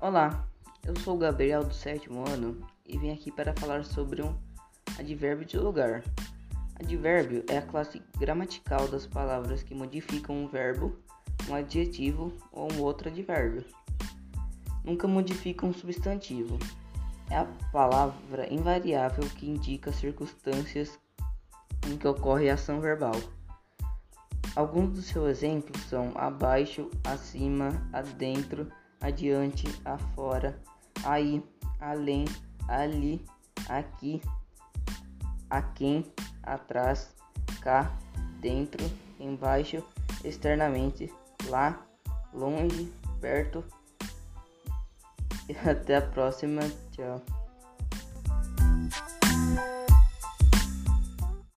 Olá, eu sou o Gabriel do sétimo ano e vim aqui para falar sobre um advérbio de lugar. Advérbio é a classe gramatical das palavras que modificam um verbo, um adjetivo ou um outro advérbio. Nunca modifica um substantivo. É a palavra invariável que indica circunstâncias em que ocorre a ação verbal. Alguns dos seus exemplos são abaixo, acima, adentro, adiante, afora, aí, além, ali, aqui, aquém, atrás, cá, dentro, embaixo, externamente, lá, longe, perto. E até a próxima. Tchau.